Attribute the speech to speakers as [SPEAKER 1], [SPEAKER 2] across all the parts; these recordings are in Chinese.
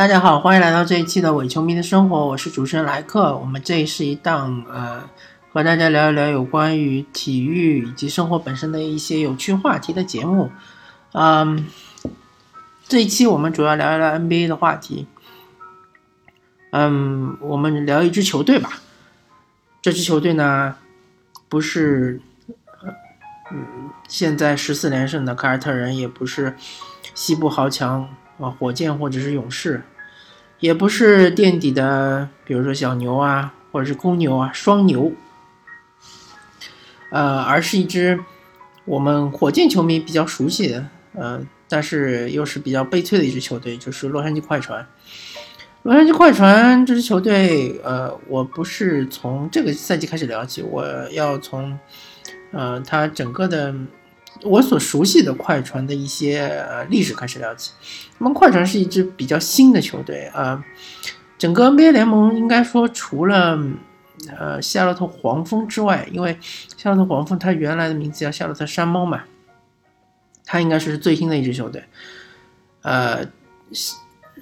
[SPEAKER 1] 大家好，欢迎来到这一期的伪球迷的生活，我是主持人莱克。我们这是一档呃，和大家聊一聊有关于体育以及生活本身的一些有趣话题的节目。嗯，这一期我们主要聊一聊 NBA 的话题。嗯，我们聊一支球队吧。这支球队呢，不是嗯现在十四连胜的凯尔特人，也不是西部豪强。啊，火箭或者是勇士，也不是垫底的，比如说小牛啊，或者是公牛啊，双牛，呃，而是一支我们火箭球迷比较熟悉的，呃，但是又是比较悲催的一支球队，就是洛杉矶快船。洛杉矶快船这支球队，呃，我不是从这个赛季开始聊起，我要从，呃，它整个的。我所熟悉的快船的一些呃历史开始聊起。那么快船是一支比较新的球队啊，整个 NBA 联盟应该说除了呃夏洛特黄蜂之外，因为夏洛特黄蜂它原来的名字叫夏洛特山猫嘛，它应该是最新的一支球队。呃，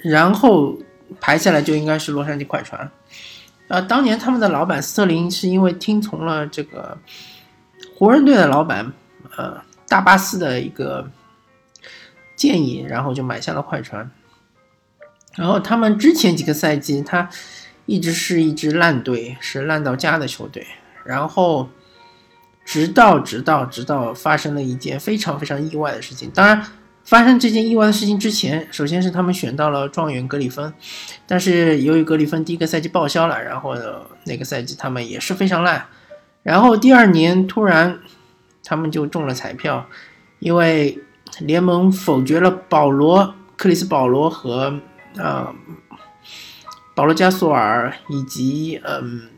[SPEAKER 1] 然后排下来就应该是洛杉矶快船。呃，当年他们的老板斯特林是因为听从了这个湖人队的老板呃。大巴斯的一个建议，然后就买下了快船。然后他们之前几个赛季，他一直是一支烂队，是烂到家的球队。然后直到直到直到发生了一件非常非常意外的事情。当然，发生这件意外的事情之前，首先是他们选到了状元格里芬，但是由于格里芬第一个赛季报销了，然后那个赛季他们也是非常烂。然后第二年突然。他们就中了彩票，因为联盟否决了保罗、克里斯·保罗和呃保罗·加索尔以及嗯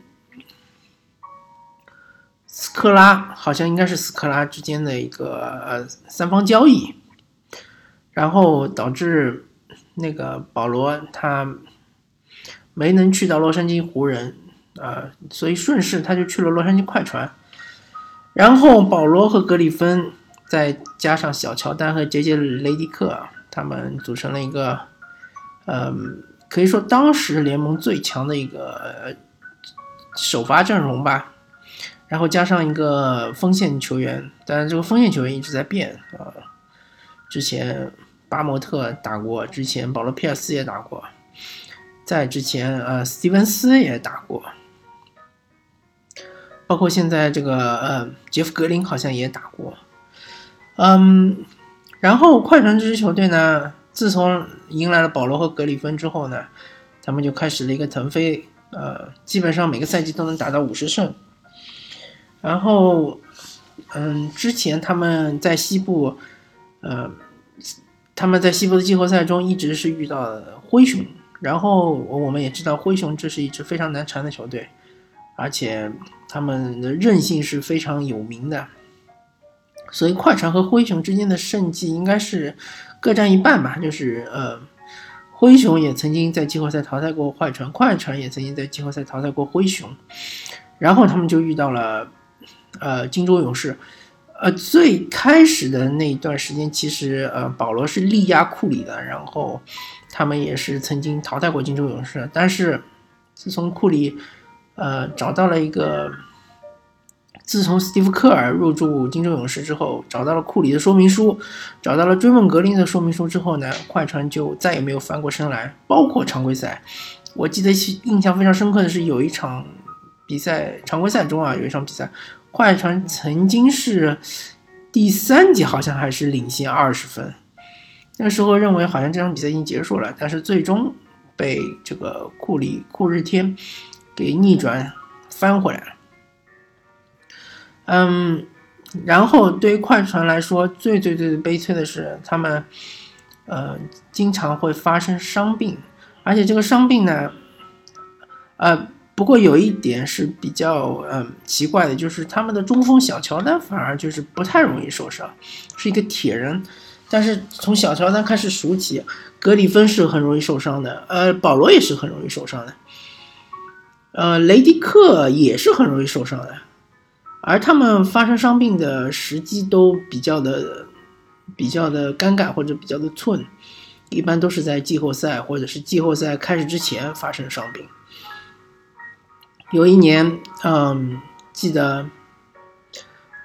[SPEAKER 1] 斯科拉，好像应该是斯科拉之间的一个呃三方交易，然后导致那个保罗他没能去到洛杉矶湖人啊，所以顺势他就去了洛杉矶快船。然后保罗和格里芬，再加上小乔丹和杰杰雷迪克，他们组成了一个，嗯，可以说当时联盟最强的一个首发阵容吧。然后加上一个锋线球员，当然这个锋线球员一直在变啊。之前巴莫特打过，之前保罗皮尔斯也打过，在之前呃斯蒂文斯也打过。包括现在这个呃，杰夫格林好像也打过，嗯，然后快船这支球队呢，自从迎来了保罗和格里芬之后呢，他们就开始了一个腾飞，呃，基本上每个赛季都能打到五十胜。然后，嗯，之前他们在西部，呃，他们在西部的季后赛中一直是遇到灰熊，然后我们也知道灰熊这是一支非常难缠的球队。而且他们的韧性是非常有名的，所以快船和灰熊之间的胜绩应该是各占一半吧。就是呃，灰熊也曾经在季后赛淘汰过快船，快船也曾经在季后赛淘汰过灰熊，然后他们就遇到了呃金州勇士。呃，最开始的那一段时间，其实呃保罗是力压库里的，然后他们也是曾经淘汰过金州勇士，但是自从库里。呃，找到了一个，自从斯蒂夫·科尔入驻金州勇士之后，找到了库里的说明书，找到了追梦格林的说明书之后呢，快船就再也没有翻过身来。包括常规赛，我记得印象非常深刻的是有一场比赛，常规赛中啊，有一场比赛，快船曾经是第三节好像还是领先二十分，那时候认为好像这场比赛已经结束了，但是最终被这个库里库日天。给逆转翻回来了，嗯，然后对于快船来说，最最最悲催的是，他们呃经常会发生伤病，而且这个伤病呢，呃，不过有一点是比较嗯奇怪的，就是他们的中锋小乔丹反而就是不太容易受伤，是一个铁人，但是从小乔丹开始数起，格里芬是很容易受伤的，呃，保罗也是很容易受伤的。呃，雷迪克也是很容易受伤的，而他们发生伤病的时机都比较的、比较的尴尬或者比较的寸，一般都是在季后赛或者是季后赛开始之前发生伤病。有一年，嗯，记得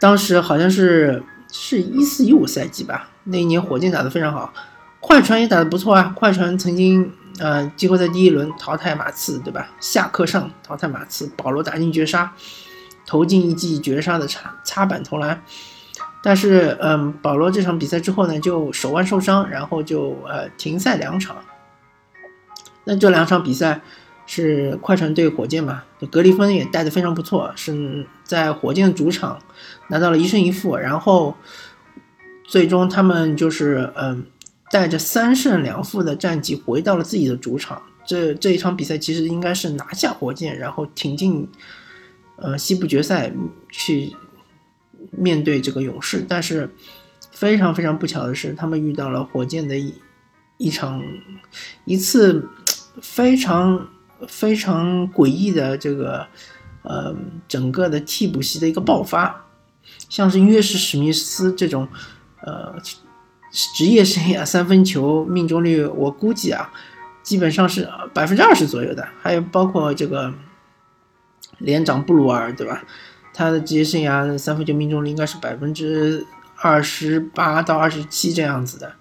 [SPEAKER 1] 当时好像是是一四一五赛季吧，那一年火箭打得非常好，快船也打得不错啊。快船曾经，呃，季后赛第一轮淘汰马刺，对吧？下课上淘汰马刺，保罗打进绝杀，投进一记绝杀的插插板投篮。但是，嗯，保罗这场比赛之后呢，就手腕受伤，然后就呃停赛两场。那这两场比赛是快船对火箭嘛？格里芬也带的非常不错，是在火箭主场拿到了一胜一负，然后最终他们就是嗯带着三胜两负的战绩回到了自己的主场。这这一场比赛其实应该是拿下火箭，然后挺进呃西部决赛去。面对这个勇士，但是非常非常不巧的是，他们遇到了火箭的一一场一次非常非常诡异的这个呃整个的替补席的一个爆发，像是约什史密斯这种呃职业生涯三分球命中率，我估计啊基本上是百分之二十左右的，还有包括这个连长布鲁尔，对吧？他的职业生涯三分球命中率应该是百分之二十八到二十七这样子的，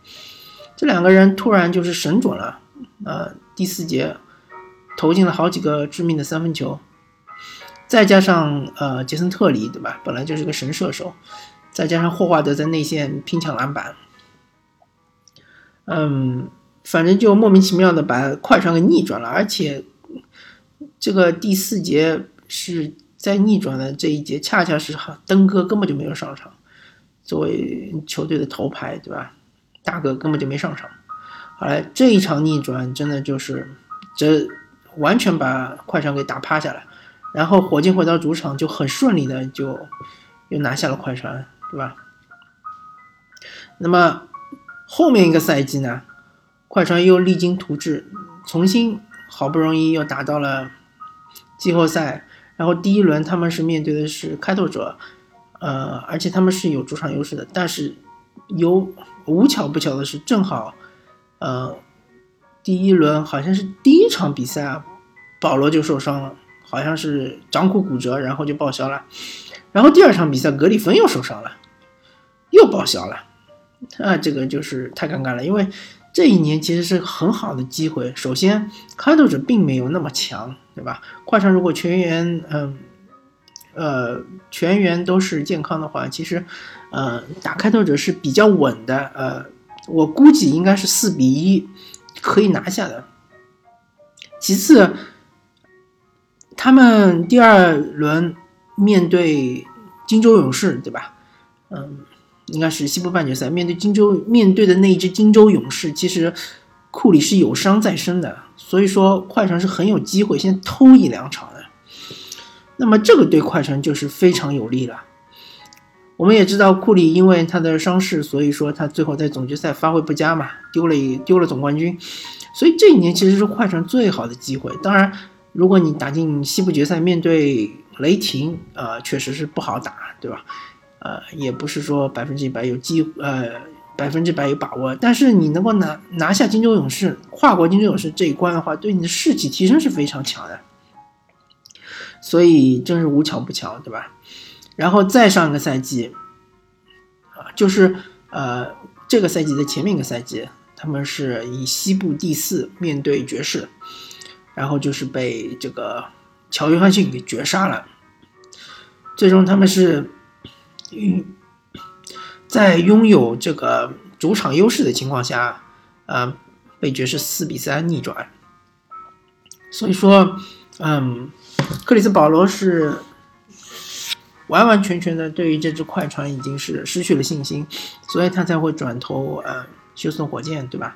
[SPEAKER 1] 这两个人突然就是神准了，呃，第四节投进了好几个致命的三分球，再加上呃杰森特里对吧，本来就是个神射手，再加上霍华德在内线拼抢篮板，嗯，反正就莫名其妙的把快船给逆转了，而且这个第四节是。在逆转的这一节，恰恰是哈登哥根本就没有上场，作为球队的头牌，对吧？大哥根本就没上场。后来这一场逆转，真的就是这完全把快船给打趴下了。然后火箭回到主场，就很顺利的就又拿下了快船，对吧？那么后面一个赛季呢，快船又励精图治，重新好不容易又打到了季后赛。然后第一轮他们是面对的是开拓者，呃，而且他们是有主场优势的。但是有无巧不巧的是，正好，呃，第一轮好像是第一场比赛啊，保罗就受伤了，好像是掌骨骨折，然后就报销了。然后第二场比赛格里芬又受伤了，又报销了。啊，这个就是太尴尬了，因为这一年其实是很好的机会。首先，开拓者并没有那么强。对吧？快船如果全员，嗯，呃，全员都是健康的话，其实，呃，打开拓者是比较稳的。呃，我估计应该是四比一可以拿下的。其次，他们第二轮面对金州勇士，对吧？嗯，应该是西部半决赛面对金州面对的那一支金州勇士，其实。库里是有伤在身的，所以说快船是很有机会先偷一两场的。那么这个对快船就是非常有利了。我们也知道库里因为他的伤势，所以说他最后在总决赛发挥不佳嘛，丢了丢了总冠军。所以这一年其实是快船最好的机会。当然，如果你打进西部决赛，面对雷霆，呃，确实是不好打，对吧？呃，也不是说百分之一百有机，呃。百分之百有把握，但是你能够拿拿下金州勇士、跨过金州勇士这一关的话，对你的士气提升是非常强的。所以真是无巧不巧，对吧？然后再上一个赛季，啊，就是呃这个赛季的前面一个赛季，他们是以西部第四面对爵士，然后就是被这个乔约翰逊给绝杀了，最终他们是与。在拥有这个主场优势的情况下，呃，被爵士四比三逆转。所以说，嗯，克里斯保罗是完完全全的对于这支快船已经是失去了信心，所以他才会转投呃休斯顿火箭，对吧？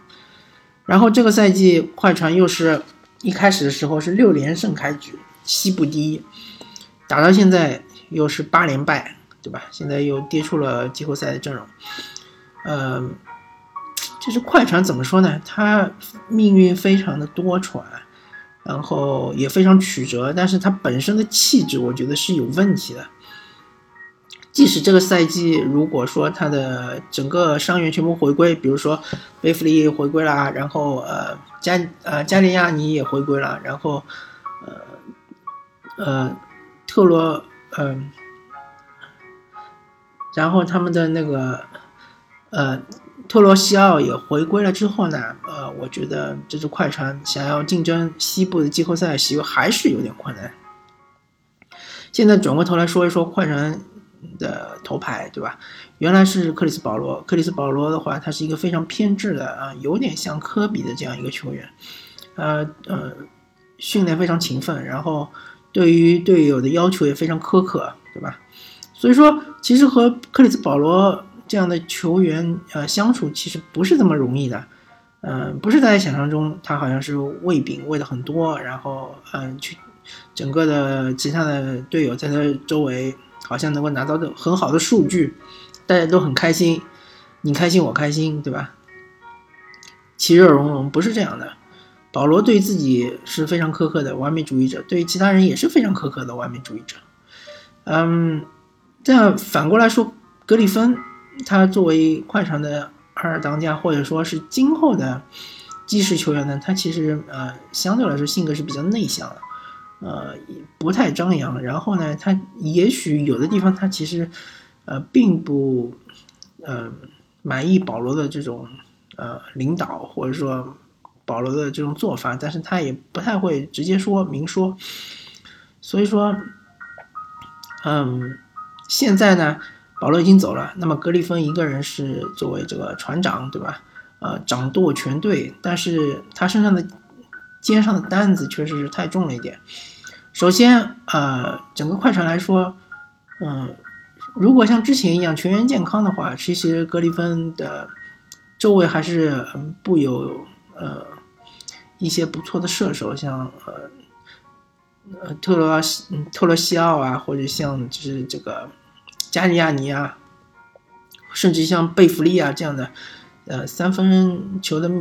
[SPEAKER 1] 然后这个赛季快船又是一开始的时候是六连胜开局，西部第一，打到现在又是八连败。对吧？现在又跌出了季后赛的阵容，呃，就是快船怎么说呢？他命运非常的多舛，然后也非常曲折，但是他本身的气质，我觉得是有问题的。即使这个赛季如果说他的整个伤员全部回归，比如说贝弗利回归了，然后呃加呃加利亚尼也回归了，然后呃呃特罗嗯，然后他们的那个呃特罗西奥也回归了之后呢，呃，我觉得这支快船想要竞争西部的季后赛席位还是有点困难。现在转过头来说一说快船。的头牌对吧？原来是克里斯保罗。克里斯保罗的话，他是一个非常偏执的啊，有点像科比的这样一个球员。呃呃，训练非常勤奋，然后对于队友的要求也非常苛刻，对吧？所以说，其实和克里斯保罗这样的球员呃相处，其实不是这么容易的。嗯，不是大家想象中，他好像是喂饼喂的很多，然后嗯，去整个的其他的队友在他周围。好像能够拿到的很好的数据，大家都很开心，你开心我开心，对吧？其乐融融不是这样的。保罗对自己是非常苛刻的完美主义者，对其他人也是非常苛刻的完美主义者。嗯，这样反过来说，格里芬他作为快船的二当家，或者说是今后的基石球员呢，他其实呃相对来说性格是比较内向的。呃，不太张扬。然后呢，他也许有的地方他其实，呃，并不，呃，满意保罗的这种呃领导，或者说保罗的这种做法，但是他也不太会直接说明说。所以说，嗯，现在呢，保罗已经走了，那么格里芬一个人是作为这个船长，对吧？呃，掌舵全队，但是他身上的。肩上的担子确实是太重了一点。首先，呃，整个快船来说，嗯，如果像之前一样全员健康的话，其实格里芬的周围还是不有呃一些不错的射手，像呃呃特罗西特罗西奥啊，或者像就是这个加利亚尼啊，甚至像贝弗利啊这样的。呃，三分球的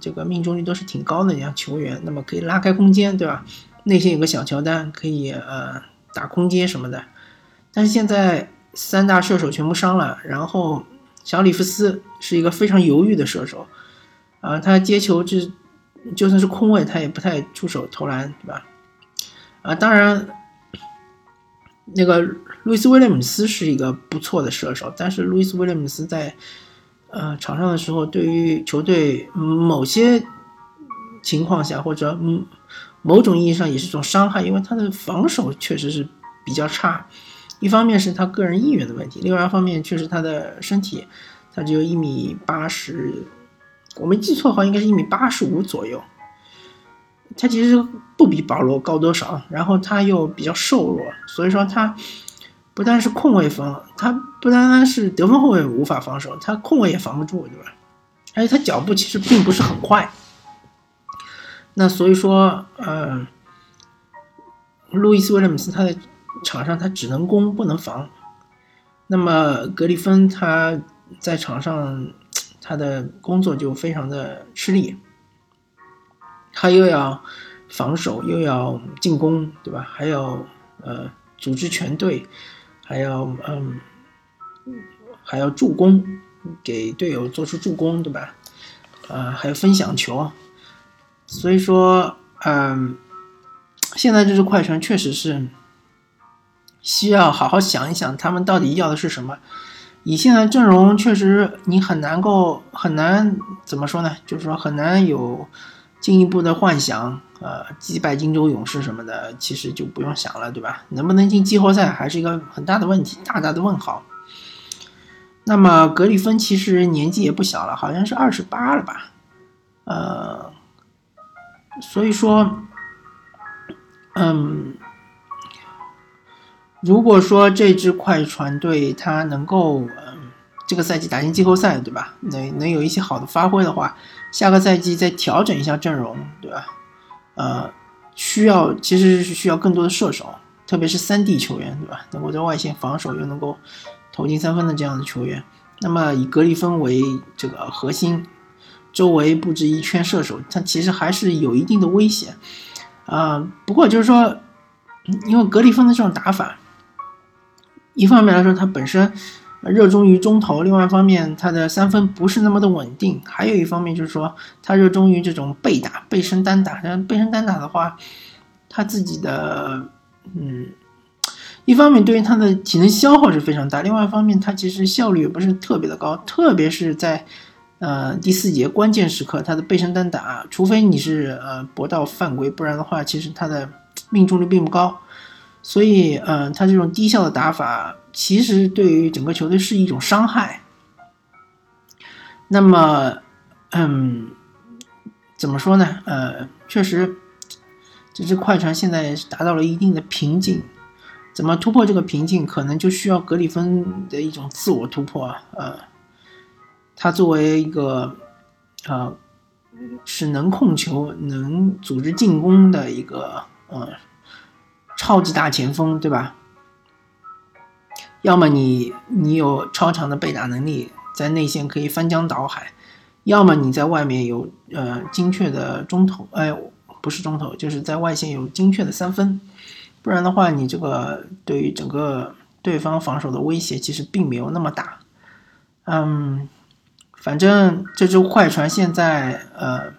[SPEAKER 1] 这个命中率都是挺高的，样球员，那么可以拉开空间，对吧？内线有个小乔丹，可以呃打空接什么的。但是现在三大射手全部伤了，然后小里弗斯是一个非常犹豫的射手，啊，他接球就就算是空位，他也不太出手投篮，对吧？啊，当然，那个路易斯威廉姆斯是一个不错的射手，但是路易斯威廉姆斯在。呃，场上的时候，对于球队某些情况下，或者嗯，某种意义上也是一种伤害，因为他的防守确实是比较差。一方面是他个人意愿的问题，另外一方面确实他的身体，他只有一米八十，我没记错的话，应该是一米八十五左右。他其实不比保罗高多少，然后他又比较瘦弱，所以说他。不单是控卫防，他不单单是得分后卫无法防守，他控卫也防不住，对吧？而且他脚步其实并不是很快。那所以说，呃，路易斯威廉姆斯他在场上他只能攻不能防。那么格里芬他在场上他的工作就非常的吃力，他又要防守又要进攻，对吧？还要呃组织全队。还要嗯，还要助攻，给队友做出助攻，对吧？啊，还有分享球，所以说，嗯，现在这支快船确实是需要好好想一想，他们到底要的是什么。以现在阵容，确实你很难够很难怎么说呢？就是说很难有进一步的幻想。呃，击败金州勇士什么的，其实就不用想了，对吧？能不能进季后赛还是一个很大的问题，大大的问号。那么格里芬其实年纪也不小了，好像是二十八了吧？呃，所以说，嗯，如果说这支快船队他能够嗯这个赛季打进季后赛，对吧？能能有一些好的发挥的话，下个赛季再调整一下阵容，对吧？呃，需要其实是需要更多的射手，特别是三 D 球员，对吧？能够在外线防守又能够投进三分的这样的球员。那么以格里芬为这个核心，周围布置一圈射手，他其实还是有一定的危险。啊，不过就是说，因为格里芬的这种打法，一方面来说，他本身热衷于中投；另外一方面，他的三分不是那么的稳定；还有一方面就是说，他热衷于这种背打、背身单打。但背身单打的话，他自己的嗯，一方面对于他的体能消耗是非常大；另外一方面，他其实效率也不是特别的高，特别是在呃第四节关键时刻，他的背身单打，除非你是呃搏到犯规，不然的话，其实他的命中率并不高。所以，嗯，他这种低效的打法，其实对于整个球队是一种伤害。那么，嗯，怎么说呢？呃，确实，这支快船现在是达到了一定的瓶颈。怎么突破这个瓶颈，可能就需要格里芬的一种自我突破。呃，他作为一个，呃，是能控球、能组织进攻的一个，呃。超级大前锋，对吧？要么你你有超强的背打能力，在内线可以翻江倒海；要么你在外面有呃精确的中投，哎，不是中投，就是在外线有精确的三分。不然的话，你这个对于整个对方防守的威胁其实并没有那么大。嗯，反正这支快船现在呃，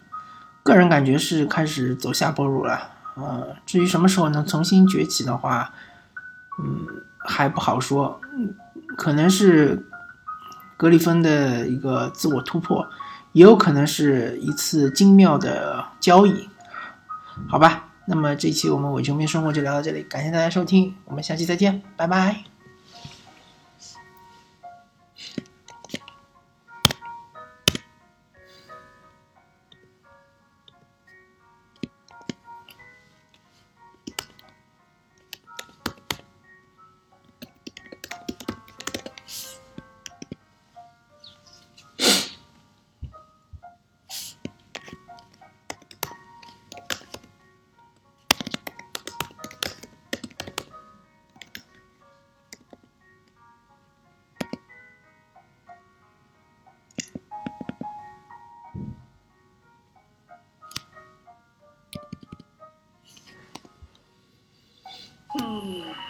[SPEAKER 1] 个人感觉是开始走下坡路了。呃，至于什么时候能重新崛起的话，嗯，还不好说。可能是格里芬的一个自我突破，也有可能是一次精妙的交易。好吧，那么这期我们伪球迷生活就聊到这里，感谢大家收听，我们下期再见，拜拜。Mm.